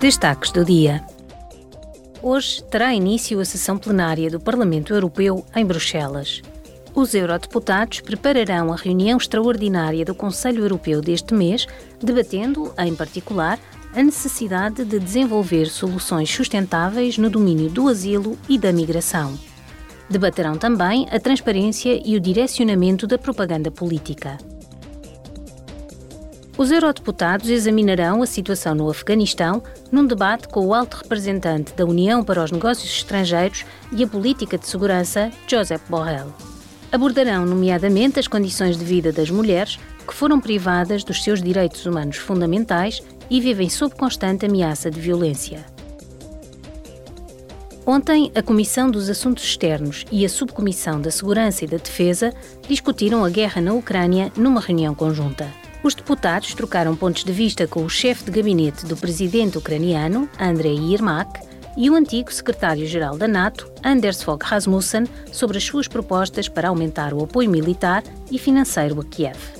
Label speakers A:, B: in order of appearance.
A: Destaques do dia. Hoje terá início a sessão plenária do Parlamento Europeu em Bruxelas. Os eurodeputados prepararão a reunião extraordinária do Conselho Europeu deste mês, debatendo, em particular, a necessidade de desenvolver soluções sustentáveis no domínio do asilo e da migração. Debaterão também a transparência e o direcionamento da propaganda política. Os eurodeputados examinarão a situação no Afeganistão num debate com o alto representante da União para os Negócios Estrangeiros e a Política de Segurança, Josep Borrell. Abordarão, nomeadamente, as condições de vida das mulheres que foram privadas dos seus direitos humanos fundamentais e vivem sob constante ameaça de violência. Ontem, a Comissão dos Assuntos Externos e a Subcomissão da Segurança e da Defesa discutiram a guerra na Ucrânia numa reunião conjunta. Os deputados trocaram pontos de vista com o chefe de gabinete do presidente ucraniano, Andrei Yermak, e o antigo secretário-geral da NATO, Anders Fogh Rasmussen, sobre as suas propostas para aumentar o apoio militar e financeiro a Kiev.